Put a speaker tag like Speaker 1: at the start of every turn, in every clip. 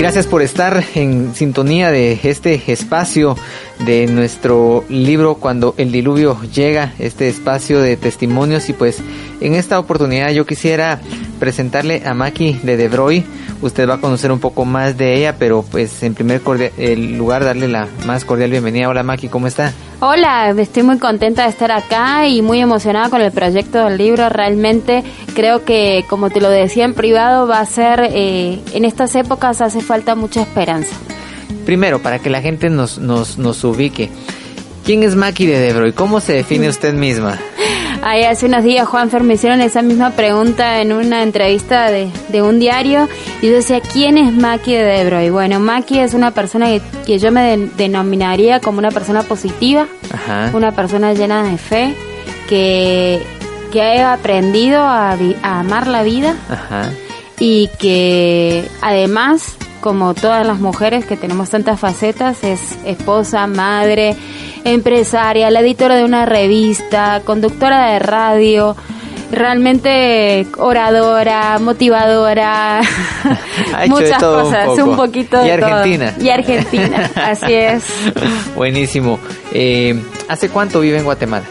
Speaker 1: Gracias por estar en sintonía de este espacio de nuestro libro Cuando el diluvio llega, este espacio de testimonios y pues en esta oportunidad yo quisiera presentarle a Maki de Debroy. Usted va a conocer un poco más de ella, pero pues en primer lugar darle la más cordial bienvenida. Hola Maki, ¿cómo está?
Speaker 2: Hola, estoy muy contenta de estar acá y muy emocionada con el proyecto del libro. Realmente creo que, como te lo decía en privado, va a ser, eh, en estas épocas hace falta mucha esperanza.
Speaker 1: Primero, para que la gente nos, nos, nos ubique, ¿quién es Maki de Debro y cómo se define usted misma?
Speaker 2: Ahí hace unos días, Juanfer, me hicieron esa misma pregunta en una entrevista de, de un diario. Y yo decía, ¿quién es Maki de Debro? Y bueno, Maki es una persona que, yo me denominaría como una persona positiva, una persona llena de fe, que, que ha aprendido a, a amar la vida. Y que además como todas las mujeres que tenemos tantas facetas, es esposa, madre, empresaria, la editora de una revista, conductora de radio, realmente oradora, motivadora, muchas cosas, un, poquito
Speaker 1: y Argentina.
Speaker 2: Y Argentina, así es.
Speaker 1: Buenísimo. Eh, ¿Hace cuánto vive en Guatemala?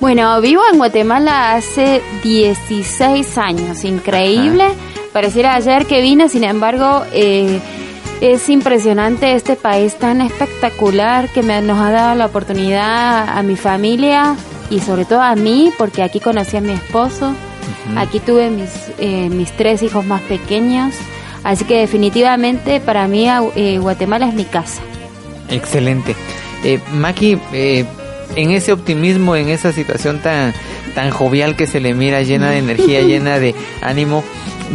Speaker 2: Bueno, vivo en Guatemala hace 16 años, increíble. Pareciera ayer que vine, sin embargo, eh, es impresionante este país tan espectacular que me, nos ha dado la oportunidad a mi familia y sobre todo a mí, porque aquí conocí a mi esposo, aquí tuve mis, eh, mis tres hijos más pequeños, así que definitivamente para mí eh, Guatemala es mi casa.
Speaker 1: Excelente. Eh, Maki, eh, en ese optimismo, en esa situación tan, tan jovial que se le mira, llena de energía, llena de ánimo,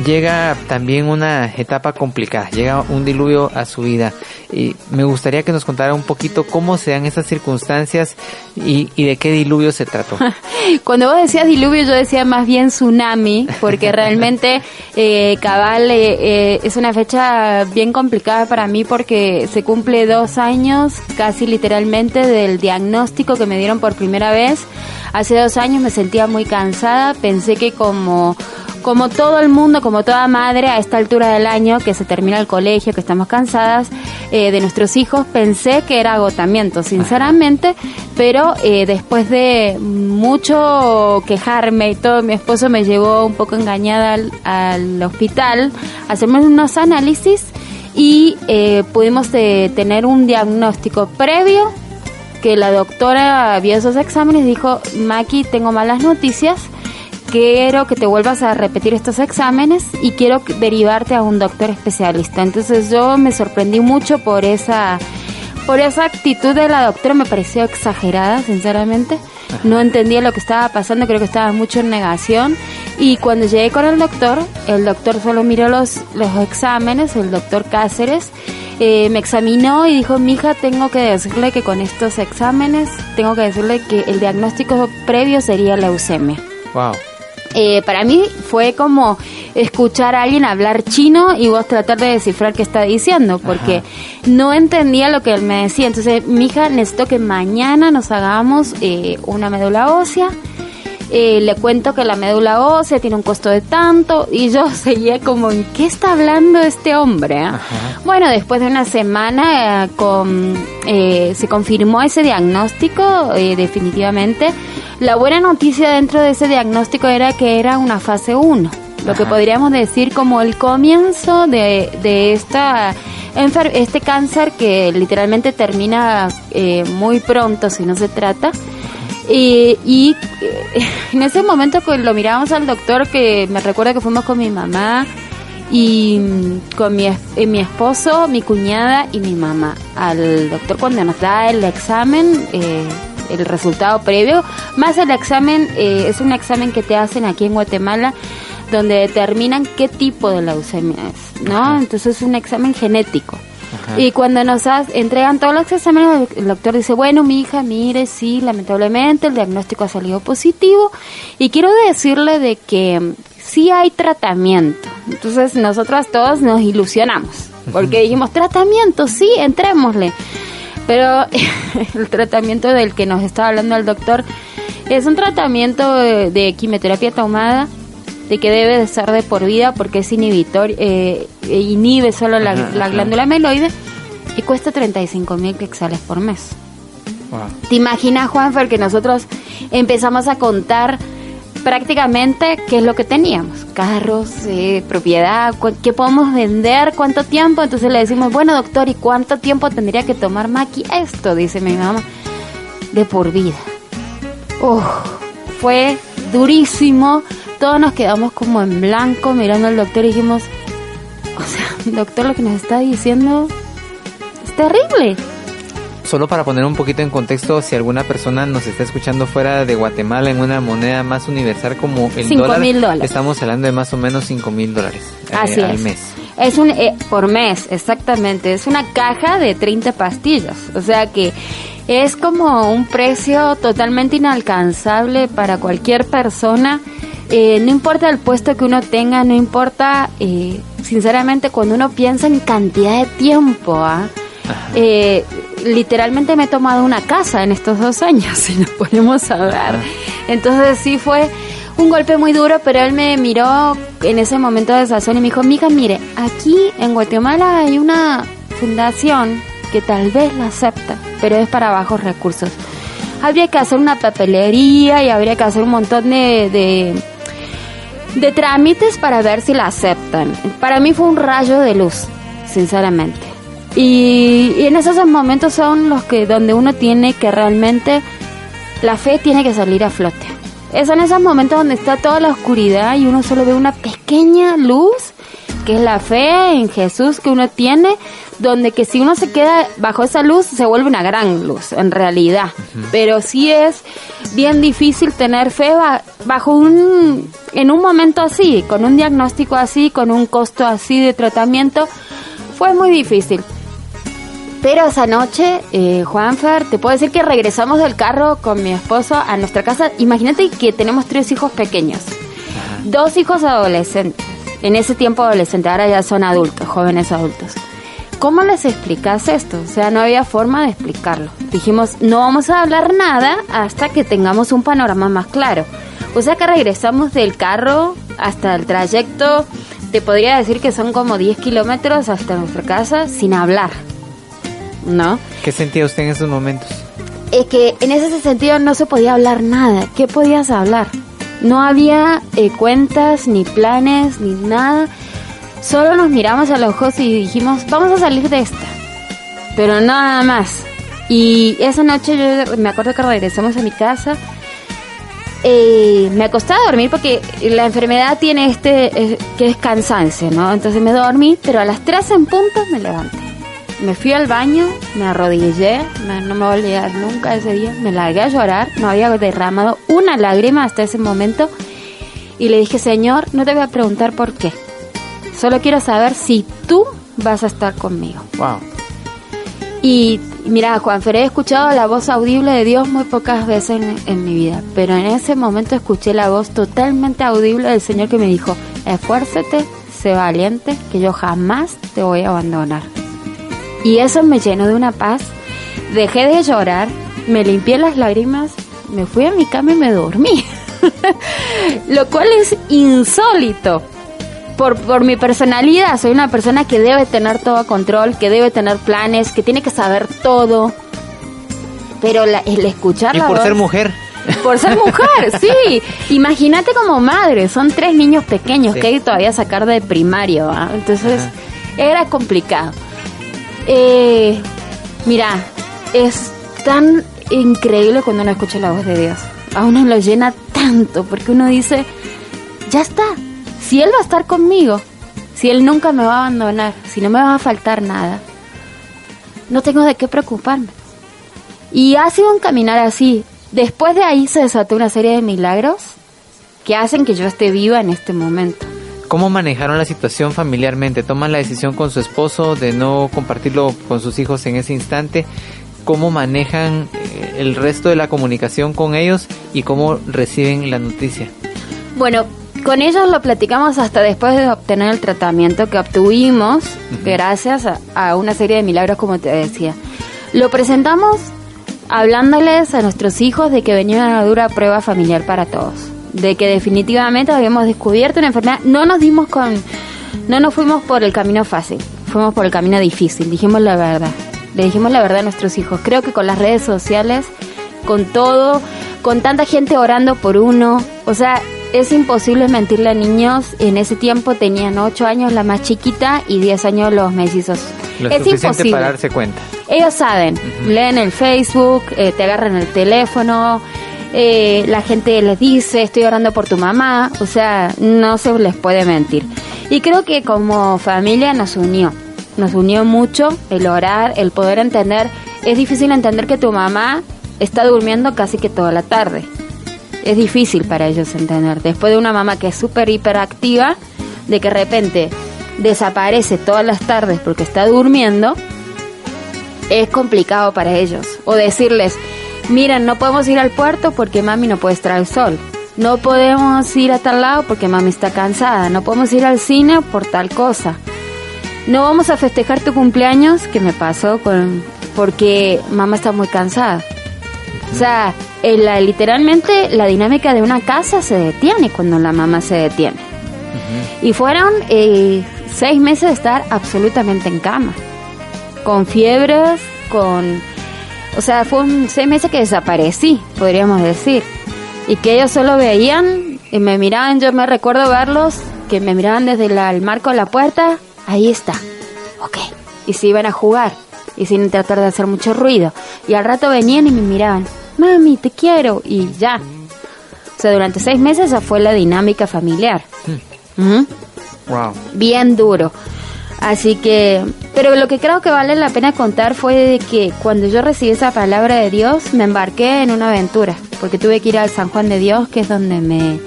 Speaker 1: llega también una etapa complicada, llega un diluvio a su vida. Y me gustaría que nos contara un poquito cómo se dan esas circunstancias y, de qué diluvio se trató.
Speaker 2: Cuando vos decías diluvio, yo decía más bien tsunami, porque realmente eh, cabal eh, eh, es una fecha bien complicada para mí porque se cumple dos años, casi literalmente, del diagnóstico que me dieron por primera vez. Hace dos años me sentía muy cansada, pensé que como como todo el mundo, como toda madre, a esta altura del año, que se termina el colegio, que estamos cansadas eh, de nuestros hijos, pensé que era agotamiento, sinceramente, pero eh, después de mucho quejarme y todo, mi esposo me llevó un poco engañada al, hospital a hacerme unos análisis y eh, pudimos tener un diagnóstico previo que la doctora vio esos exámenes y dijo, Maki, tengo malas noticias quiero que te vuelvas a repetir estos exámenes y quiero derivarte a un doctor especialista. Entonces yo me sorprendí mucho por esa por esa actitud de la doctora, me pareció exagerada, sinceramente. No entendía lo que estaba pasando, creo que estaba mucho en negación. Y cuando llegué con el doctor, el doctor solo miró los, los exámenes, el doctor Cáceres, eh, me examinó y dijo, mija, tengo que decirle que con estos exámenes, tengo que decirle que el diagnóstico previo sería leucemia.
Speaker 1: Wow.
Speaker 2: Eh, para mí fue como escuchar a alguien hablar chino y vos tratar de descifrar qué está diciendo, porque no entendía lo que él me decía. Entonces, mi hija, necesito que mañana nos hagamos eh, una médula ósea. Eh, le cuento que la médula ósea tiene un costo de tanto y yo seguía como, ¿en qué está hablando este hombre? Bueno, después de una semana con, se confirmó ese diagnóstico definitivamente la buena noticia dentro de ese diagnóstico era que era una fase 1, lo que podríamos decir como el comienzo de, de esta este cáncer que literalmente termina eh, muy pronto si no se trata. Y, y eh, en ese momento que lo mirábamos al doctor, que me recuerda que fuimos con mi mamá y con mi, eh, mi esposo, mi cuñada y mi mamá al doctor cuando nos da el examen. El resultado previo, más el examen, eh, es un examen que te hacen aquí en Guatemala donde determinan qué tipo de leucemia es, ¿no? Entonces es un examen genético. Y cuando nos entregan todos los exámenes, el doctor dice, bueno, mi hija, mire, sí, lamentablemente el diagnóstico ha salido positivo. Y quiero decirle de que sí hay tratamiento. Entonces nosotros todos nos ilusionamos, porque dijimos, tratamiento, sí, entrémosle. Pero el tratamiento del que nos estaba hablando el doctor es un tratamiento de, quimioterapia tomada de que debe de ser de por vida porque es inhibitor, eh, inhibe solo la, glándula meloide y cuesta 35 mil quexales por mes. ¿Te imaginas, Juanfer, que nosotros empezamos a contar prácticamente qué es lo que teníamos? Carros, eh, propiedad, qué podemos vender, cuánto tiempo. Entonces le decimos, bueno, doctor, ¿y cuánto tiempo tendría que tomar Maki esto? Dice mi mamá, de por vida. Uf, fue durísimo. Todos nos quedamos como en blanco mirando al doctor y dijimos, o sea, doctor, lo que nos está diciendo es terrible.
Speaker 1: Solo para poner un poquito en contexto, si alguna persona nos está escuchando fuera de Guatemala en una moneda más universal como el dólar, dólares. estamos hablando de más o menos 5 mil dólares
Speaker 2: eh, al mes. Es un, eh, por mes, exactamente. Es una caja de 30 pastillas. O sea que es como un precio totalmente inalcanzable para cualquier persona. Eh, no importa el puesto que uno tenga, no importa, eh, sinceramente, cuando uno piensa en cantidad de tiempo, ¿ah? Eh, literalmente me he tomado una casa en estos dos años, si nos ponemos a ver. Entonces sí fue un golpe muy duro, pero él me miró en ese momento de sazón y me dijo, mija, mire, aquí en Guatemala hay una fundación que tal vez la acepta, pero es para bajos recursos. Habría que hacer una papelería y habría que hacer un montón de, de, trámites para ver si la aceptan. Para mí fue un rayo de luz, sinceramente. Y, y, en esos momentos son los que donde uno tiene que realmente la fe tiene que salir a flote. Es en esos momentos donde está toda la oscuridad y uno solo ve una pequeña luz que es la fe en Jesús que uno tiene, donde que si uno se queda bajo esa luz se vuelve una gran luz en realidad. Pero sí es bien difícil tener fe bajo un en un momento así, con un diagnóstico así, con un costo así de tratamiento, fue muy difícil. Pero esa noche, eh, Juanfer, te puedo decir que regresamos del carro con mi esposo a nuestra casa. Imagínate que tenemos tres hijos pequeños, dos hijos adolescentes en ese tiempo adolescente, ahora ya son adultos, jóvenes adultos. ¿Cómo les explicas esto? O sea, no había forma de explicarlo. Dijimos, no vamos a hablar nada hasta que tengamos un panorama más claro. O sea que regresamos del carro hasta el trayecto, te podría decir que son como 10 kilómetros hasta nuestra casa sin hablar. ¿No?
Speaker 1: ¿Qué sentía usted en esos momentos?
Speaker 2: Es que en ese sentido no se podía hablar nada. ¿Qué podías hablar? No había eh, cuentas, ni planes, ni nada. Solo nos miramos a los ojos y dijimos, vamos a salir de esta. Pero nada más. Y esa noche yo me acuerdo que regresamos a mi casa. Eh, me acosté a dormir porque la enfermedad tiene este, eh, que es cansancio, ¿no? Entonces me dormí, pero a las 3 en punto me levanté. Me fui al baño, me arrodillé, no me voy a olvidar nunca ese día, me largué a llorar, no había derramado una lágrima hasta ese momento y le dije, Señor, no te voy a preguntar por qué, solo quiero saber si tú vas a estar conmigo.
Speaker 1: Wow.
Speaker 2: Y mira, Juan he escuchado la voz audible de Dios muy pocas veces en, en, mi vida, pero en ese momento escuché la voz totalmente audible del Señor que me dijo, esfuérzate, sé valiente, que yo jamás te voy a abandonar. Y eso me llenó de una paz. Dejé de llorar, me limpié las lágrimas, me fui a mi cama y me dormí. Lo cual es insólito. Por, por mi personalidad, soy una persona que debe tener todo control, que debe tener planes, que tiene que saber todo. Pero el escuchar
Speaker 1: y por ser mujer.
Speaker 2: Por ser mujer, sí. Imagínate como madre, son tres niños pequeños que hay todavía sacar de primario. Entonces era complicado. Eh, mira, es tan increíble cuando uno escucha la voz de Dios. A uno lo llena tanto porque uno dice, ya está, si Él va a estar conmigo, si Él nunca me va a abandonar, si no me va a faltar nada, no tengo de qué preocuparme. Y ha sido un caminar así. Después de ahí se desató una serie de milagros que hacen que yo esté viva en este momento.
Speaker 1: ¿Cómo manejaron la situación familiarmente? ¿Toman la decisión con su esposo de no compartirlo con sus hijos en ese instante? ¿Cómo manejan eh, el resto de la comunicación con ellos y cómo reciben la noticia?
Speaker 2: Bueno, con ellos lo platicamos hasta después de obtener el tratamiento que obtuvimos gracias a, una serie de milagros, como te decía. Lo presentamos hablándoles a nuestros hijos de que venía una dura prueba familiar para todos de que definitivamente habíamos descubierto una enfermedad. No nos dimos con, no nos fuimos por el camino fácil, fuimos por el camino difícil, dijimos la verdad, le dijimos la verdad a nuestros hijos. Creo que con las redes sociales, con todo, con tanta gente orando por uno, o sea, es imposible mentirle a niños. En ese tiempo tenían 8 años la más chiquita y 10 años los mellizos.
Speaker 1: Lo
Speaker 2: es
Speaker 1: suficiente
Speaker 2: imposible.
Speaker 1: para darse cuenta.
Speaker 2: Ellos saben, leen el Facebook, eh, te agarran el teléfono, eh, la gente les dice, estoy orando por tu mamá, o sea, no se les puede mentir. Y creo que como familia nos unió, nos unió mucho el orar, el poder entender. Es difícil entender que tu mamá está durmiendo casi que toda la tarde. Es difícil para ellos entender. Después de una mamá que es súper hiperactiva, de que de repente desaparece todas las tardes porque está durmiendo, es complicado para ellos. O decirles, miren, no podemos ir al puerto porque mami no puede estar al sol. No podemos ir a tal lado porque mami está cansada. No podemos ir al cine por tal cosa. No vamos a festejar tu cumpleaños, que me pasó con porque mamá está muy cansada. O sea, en la, literalmente la dinámica de una casa se detiene cuando la mamá se detiene. Y fueron eh, seis meses de estar absolutamente en cama, con fiebres, con... O sea, fue un seis meses que desaparecí, podríamos decir. Y que ellos solo veían y me miraban, yo me recuerdo verlos, que me miraban desde la- el marco de la puerta, ahí está, ok. Y se iban a jugar, y sin tratar de hacer mucho ruido. Y al rato venían y me miraban, mami, te quiero, y ya. O sea, durante seis meses esa fue la dinámica familiar. Ujú
Speaker 1: Wow.
Speaker 2: bien duro. Así que, pero lo que creo que vale la pena contar fue de que cuando yo recibí esa palabra de Dios, me embarqué en una aventura, porque tuve que ir al San Juan de Dios, que es donde me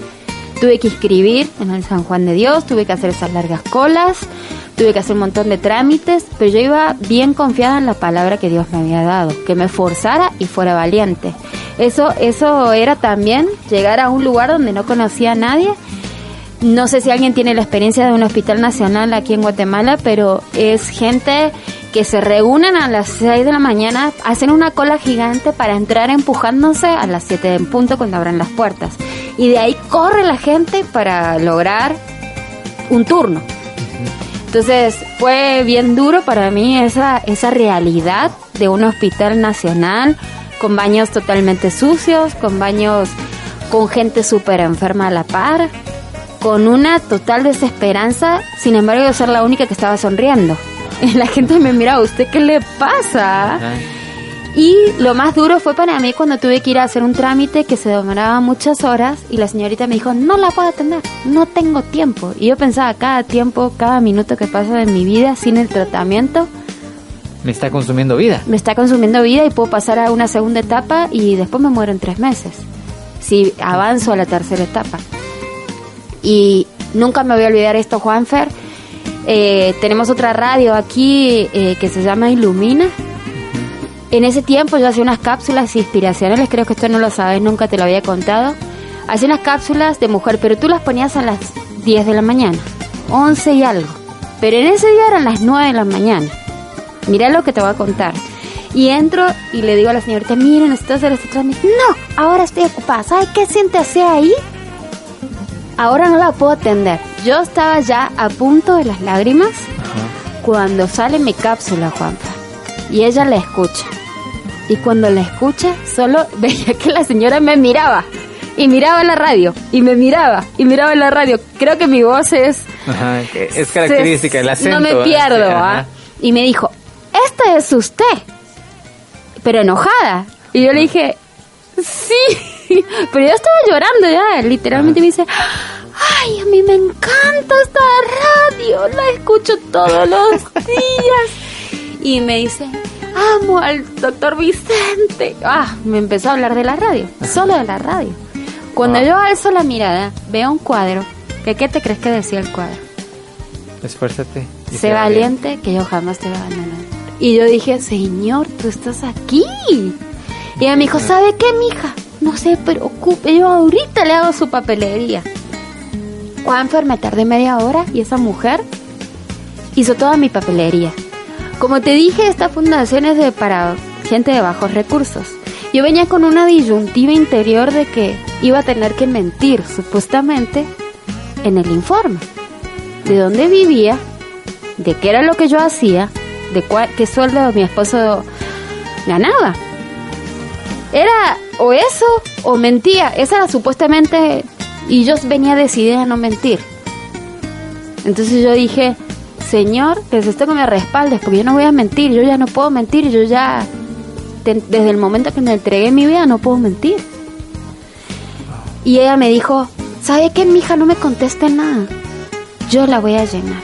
Speaker 2: tuve que inscribir en el San Juan de Dios, tuve que hacer esas largas colas, tuve que hacer un montón de trámites, pero yo iba bien confiada en la palabra que Dios me había dado, que me forzara y fuera valiente. Eso, eso era también llegar a un lugar donde no conocía a nadie no sé si alguien tiene la experiencia de un hospital nacional aquí en Guatemala, pero es gente que se reúnen a las 6 de la mañana, hacen una cola gigante para entrar empujándose a las 7 en punto cuando abran las puertas. Y de ahí corre la gente para lograr un turno. Entonces fue bien duro para mí esa, esa realidad de un hospital nacional con baños totalmente sucios, con baños con gente súper enferma a la par, con una total desesperanza, sin embargo yo ser la única que estaba sonriendo. Y la gente me miraba, ¿usted qué le pasa? Y lo más duro fue para mí cuando tuve que ir a hacer un trámite que se demoraba muchas horas y la señorita me dijo, no la puedo atender, no tengo tiempo. Y yo pensaba, cada tiempo, cada minuto que pasa de mi vida sin el tratamiento,
Speaker 1: Me está consumiendo vida.
Speaker 2: me está consumiendo vida y puedo pasar a una segunda etapa y después me muero en tres meses. Si avanzo a la tercera etapa. Y nunca me voy a olvidar esto, Juanfer. Eh, tenemos otra radio aquí eh, que se llama Ilumina. En ese tiempo yo hacía unas cápsulas inspiracionales, creo que esto no lo sabes, nunca te lo había contado. Hacía unas cápsulas de mujer, pero tú las ponías a las 10 de la mañana, 11 y algo. Pero en ese día eran las 9 de la mañana. Mira lo que te voy a contar. Y entro y le digo a la señorita, miren, necesito hacer trámite. No, ahora estoy ocupada. ¿Sabe qué siéntese ahí? Ahora no la puedo atender. Yo estaba ya a punto de las lágrimas cuando sale mi cápsula, Juanpa. Y ella la escucha. Y cuando la escucha, solo veía que la señora me miraba. Y miraba la radio. Y me miraba. Y miraba la radio. Creo que mi voz es...
Speaker 1: Ajá, es característica, el acento.
Speaker 2: No me pierdo. ¿ah? Y me dijo, esta es usted. Pero enojada. Y yo le dije, sí. Pero yo estaba llorando ya. Literalmente me dice, ay, a mí me encanta esta radio. La escucho todos los días. Y me dice, amo al doctor Vicente. Ah, me empezó a hablar de la radio. Solo de la radio. Cuando
Speaker 1: Wow.
Speaker 2: yo alzo la mirada, veo un cuadro. ¿Que ¿Qué te crees que decía el cuadro?
Speaker 1: Esfuérzate.
Speaker 2: sé valiente que yo jamás te voy a abandonar. Y yo dije, Señor, tú estás aquí. Y ella me dijo, ¿sabe qué, mija? No se preocupe, yo ahorita le hago su papelería. Juanfer, me tardé media hora y esa mujer hizo toda mi papelería. Como te dije, esta fundación es de, para gente de bajos recursos. Yo venía con una disyuntiva interior de que, iba a tener que mentir supuestamente en el informe de dónde vivía, de qué era lo que yo hacía, de cuál, qué sueldo mi esposo ganaba. Era o eso o mentía. Esa era supuestamente... Y yo venía decidida a no mentir. Entonces yo dije, Señor, necesito que me respaldes porque yo no voy a mentir, yo ya no puedo mentir, yo ya, desde el momento que me entregué mi vida, no puedo mentir. Y ella me dijo, ¿sabe qué, hija No me conteste nada. Yo la voy a llenar.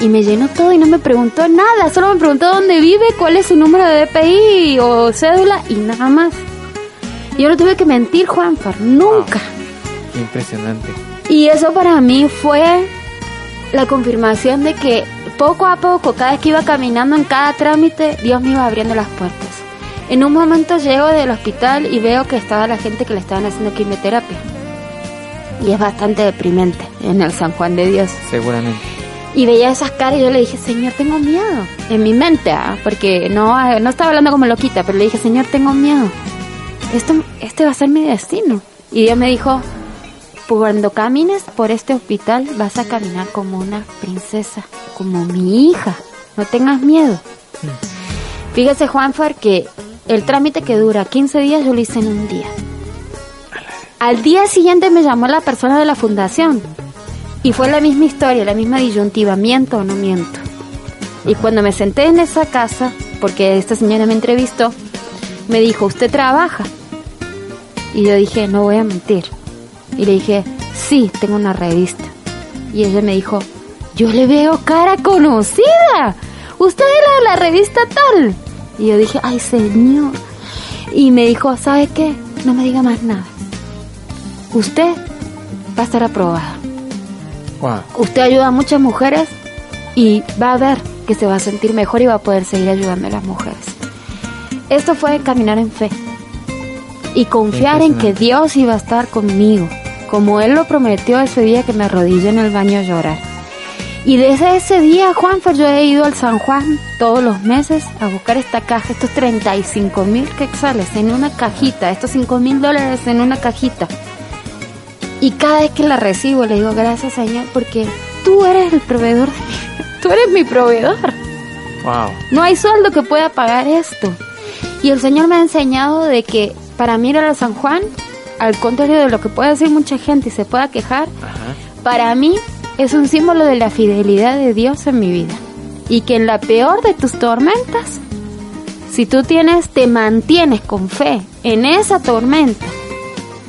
Speaker 2: Y me llenó todo y no me preguntó nada, solo me preguntó dónde vive, cuál es su número de DPI o cédula y nada más. Yo no tuve que mentir, Juanfar, nunca.
Speaker 1: impresionante.
Speaker 2: Y eso para mí fue la confirmación de que poco a poco, cada vez que iba caminando en cada trámite, Dios me iba abriendo las puertas. En un momento llego del hospital y veo que estaba la gente que le estaban haciendo quimioterapia. Y es bastante deprimente en el San Juan de Dios.
Speaker 1: Seguramente.
Speaker 2: Y veía esas caras y yo le dije, Señor, tengo miedo. En mi mente, ¿ah? porque no, no estaba hablando como loquita, pero le dije, Señor, tengo miedo. Esto, este va a ser mi destino. Y Dios me dijo, cuando camines por este hospital vas a caminar como una princesa, como mi hija. No tengas miedo. Fíjese, Juanfer, que el trámite que dura 15 días yo lo hice en un día. Al día siguiente me llamó la persona de la fundación y fue la misma historia, la misma disyuntiva, miento o no miento. Y cuando me senté en esa casa, porque esta señora me entrevistó, me dijo, ¿usted trabaja? Y yo dije, no voy a mentir. Y le dije, sí, tengo una revista. Y ella me dijo, yo le veo cara conocida. Usted era de la revista tal. Y yo dije, ay señor. Y me dijo, ¿sabe qué? No me diga más nada. Usted va a estar aprobada. Usted ayuda a muchas mujeres y va a ver que se va a sentir mejor y va a poder seguir ayudando a las mujeres. Esto fue caminar en fe y confiar en que Dios iba a estar conmigo como Él lo prometió ese día que me arrodillé en el baño a llorar. Y desde ese día, Juanfer, yo he ido al San Juan todos los meses a buscar esta caja, estos 35 mil quetzales en una cajita, estos 5 mil dólares en una cajita. Y cada vez que la recibo le digo, gracias Señor, porque tú eres el proveedor de mí, tú eres mi proveedor.
Speaker 1: Wow.
Speaker 2: No hay sueldo que pueda pagar esto. Y el Señor me ha enseñado de que para mí a San Juan al contrario de lo que puede decir mucha gente y se pueda quejar, para mí es un símbolo de la fidelidad de Dios en mi vida. Y que en la peor de tus tormentas, si tú tienes, te mantienes con fe en esa tormenta,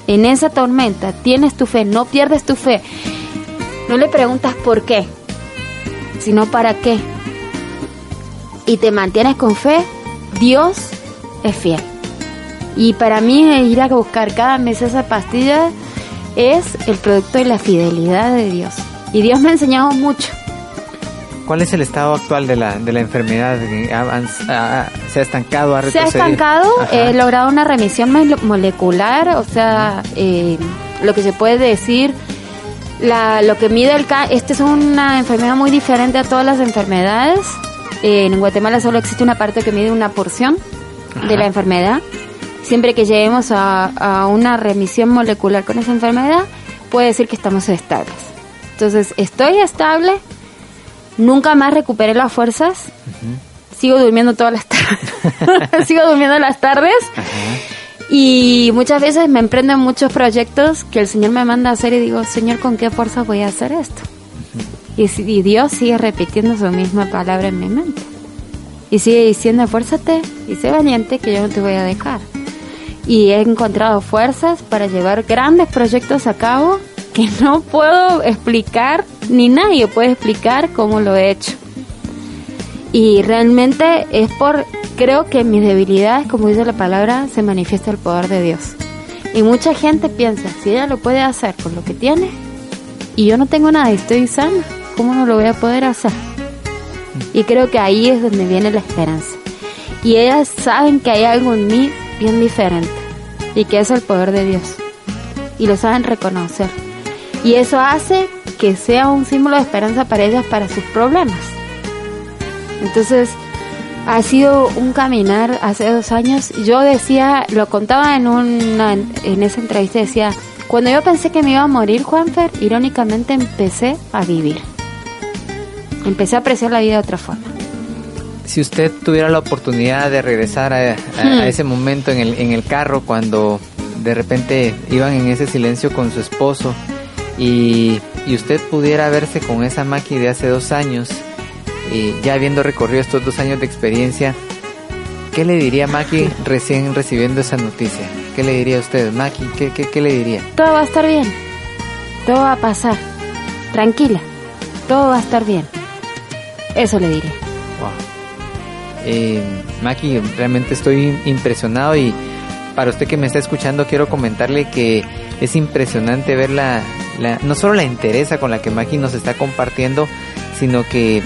Speaker 2: en esa tormenta, tienes tu fe, no pierdes tu fe, no le preguntas por qué, sino para qué. Y te mantienes con fe, Dios es fiel. Y para mí ir a buscar cada mes esa pastilla es el producto de la fidelidad de Dios. Y Dios me ha enseñado mucho.
Speaker 1: ¿Cuál es el estado actual de la, de la enfermedad? ¿Se ha estancado? ¿Ha
Speaker 2: Se ha estancado. He logrado una remisión molecular, o sea, eh, lo que se puede decir, la, lo que mide el cáncer, esta es una enfermedad muy diferente a todas las enfermedades. en Guatemala solo existe una parte que mide una porción de la enfermedad siempre que lleguemos a, una remisión molecular con esa enfermedad, puede decir que estamos estables. Entonces, estoy estable, nunca más recuperé las fuerzas, sigo durmiendo todas las tardes, sigo durmiendo las tardes. Y muchas veces me emprenden muchos proyectos que el Señor me manda a hacer y digo, Señor, ¿con qué fuerza voy a hacer esto? y, y, Dios sigue repitiendo su misma palabra en mi mente. Y sigue diciendo, esfuérzate y sé valiente que yo no te voy a dejar y he encontrado fuerzas para llevar grandes proyectos a cabo que no puedo explicar, ni nadie puede explicar cómo lo he hecho. Y realmente es por, creo que en mis debilidades, como dice la palabra, se manifiesta el poder de Dios. Y mucha gente piensa, si ella lo puede hacer con lo que tiene, y yo no tengo nada y estoy sana, ¿cómo no lo voy a poder hacer? Y creo que ahí es donde viene la esperanza. Y ellas saben que hay algo en mí bien diferente y que es el poder de Dios. Y lo saben reconocer. Y eso hace que sea un símbolo de esperanza para ellas, para sus problemas. Entonces, ha sido un caminar hace dos años. Yo decía, lo contaba en una en esa entrevista, decía, cuando yo pensé que me iba a morir, Juanfer, irónicamente empecé a vivir. Empecé a apreciar la vida de otra forma.
Speaker 1: Si usted tuviera la oportunidad de regresar a, hmm. ese momento en el, en el carro cuando de repente iban en ese silencio con su esposo y, y usted pudiera verse con esa máquina de hace dos años y ya habiendo recorrido estos dos años de experiencia, ¿qué le diría Maki recién recibiendo esa noticia? ¿Qué le diría a usted, Maki? ¿Qué, qué, le diría?
Speaker 2: Todo va a estar bien. Todo va a pasar. Tranquila. Todo va a estar bien. Eso le diría. Wow.
Speaker 1: Eh, Maki, realmente estoy impresionado y para usted que me está escuchando quiero comentarle que es impresionante ver la, la no solo la entereza con la que Maki nos está compartiendo, sino que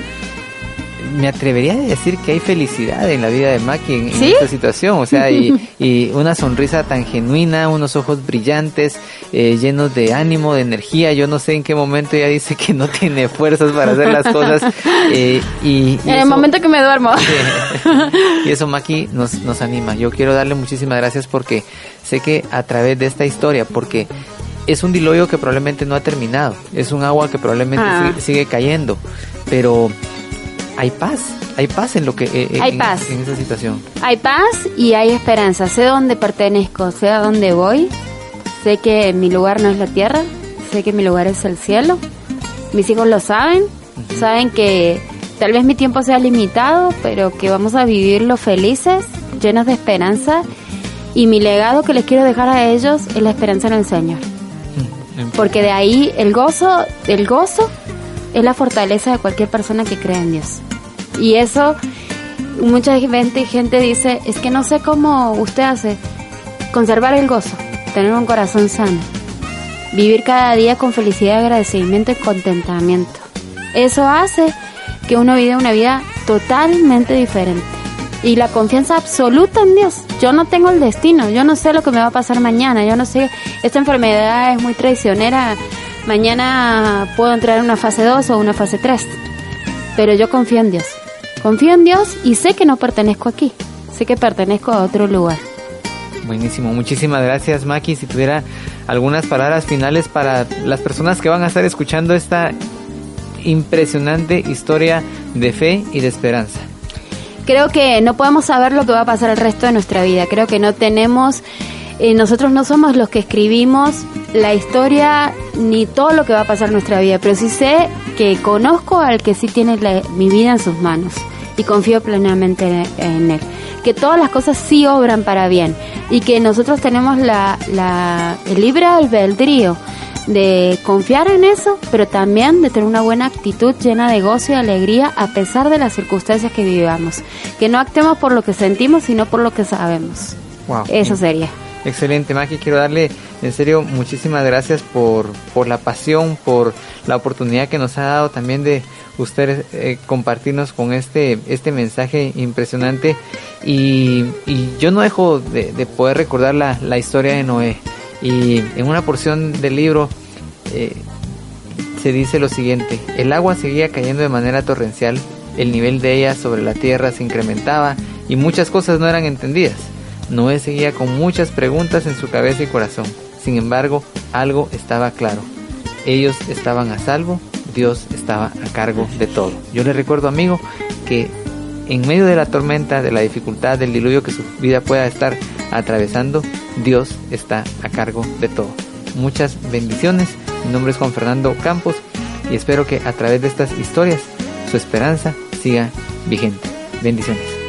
Speaker 1: me atrevería a decir que hay felicidad en la vida de Maki en, esta situación, o sea, y, una sonrisa tan genuina, unos ojos brillantes, eh, llenos de ánimo, de energía. Yo no sé en qué momento ella dice que no tiene fuerzas para hacer las cosas. Eh, y,
Speaker 2: en el momento que me duermo.
Speaker 1: y eso Maki nos, nos anima. Yo quiero darle muchísimas gracias porque sé que a través de esta historia, porque es un diluvio que probablemente no ha terminado, es un agua que probablemente ah. sigue, cayendo, pero hay paz, hay paz en lo que eh,
Speaker 2: hay paz.
Speaker 1: en esa situación.
Speaker 2: Hay paz y hay esperanza. Sé dónde pertenezco, sé a dónde voy. Sé que mi lugar no es la tierra, sé que mi lugar es el cielo. Mis hijos lo saben, saben que tal vez mi tiempo sea limitado, pero que vamos a vivirlo felices, llenos de esperanza. Y mi legado que les quiero dejar a ellos es la esperanza en el Señor. Porque de ahí el gozo, el gozo es la fortaleza de cualquier persona que cree en Dios. Y eso, mucha gente, gente dice, es que no sé cómo usted hace conservar el gozo, tener un corazón sano, vivir cada día con felicidad, agradecimiento y contentamiento. Eso hace que uno viva una vida totalmente diferente. Y la confianza absoluta en Dios. Yo no tengo el destino, yo no sé lo que me va a pasar mañana, yo no sé, esta enfermedad es muy traicionera, mañana puedo entrar en una fase 2 o una fase 3. Pero yo confío en Dios. Confío en Dios y sé que no pertenezco aquí. Sé que pertenezco a otro lugar.
Speaker 1: Buenísimo, muchísimas gracias Maki. Si tuviera algunas palabras finales para las personas que van a estar escuchando esta impresionante historia de fe y de esperanza.
Speaker 2: Creo que no podemos saber lo que va a pasar el resto de nuestra vida. Creo que no tenemos eh, nosotros no somos los que escribimos la historia ni todo lo que va a pasar en nuestra vida, pero sí sé que conozco al que sí tiene mi vida en sus manos y confío plenamente en, él. Que todas las cosas sí obran para bien y que nosotros tenemos la, la, el libre albedrío de confiar en eso, pero también de tener una buena actitud llena de gozo y alegría a pesar de las circunstancias que vivamos. Que no actuemos por lo que sentimos, sino por lo que sabemos. Eso sería.
Speaker 1: Excelente, Maki. Quiero darle en serio muchísimas gracias por, por la pasión, por la oportunidad que nos ha dado también de ustedes eh, compartirnos con este, este mensaje impresionante. Y, yo no dejo de, poder recordar la, la, historia de Noé. Y en una porción del libro eh, se dice lo siguiente, el agua seguía cayendo de manera torrencial, el nivel de ella sobre la tierra se incrementaba y muchas cosas no eran entendidas. Noé seguía con muchas preguntas en su cabeza y corazón. Sin embargo, algo estaba claro. Ellos estaban a salvo, Dios estaba a cargo de todo. Yo les recuerdo, amigo, que en medio de la tormenta, de la dificultad, del diluvio que su vida pueda estar atravesando, Dios está a cargo de todo. Muchas bendiciones. Mi nombre es Juan Fernando Campos y espero que a través de estas historias su esperanza siga vigente. Bendiciones.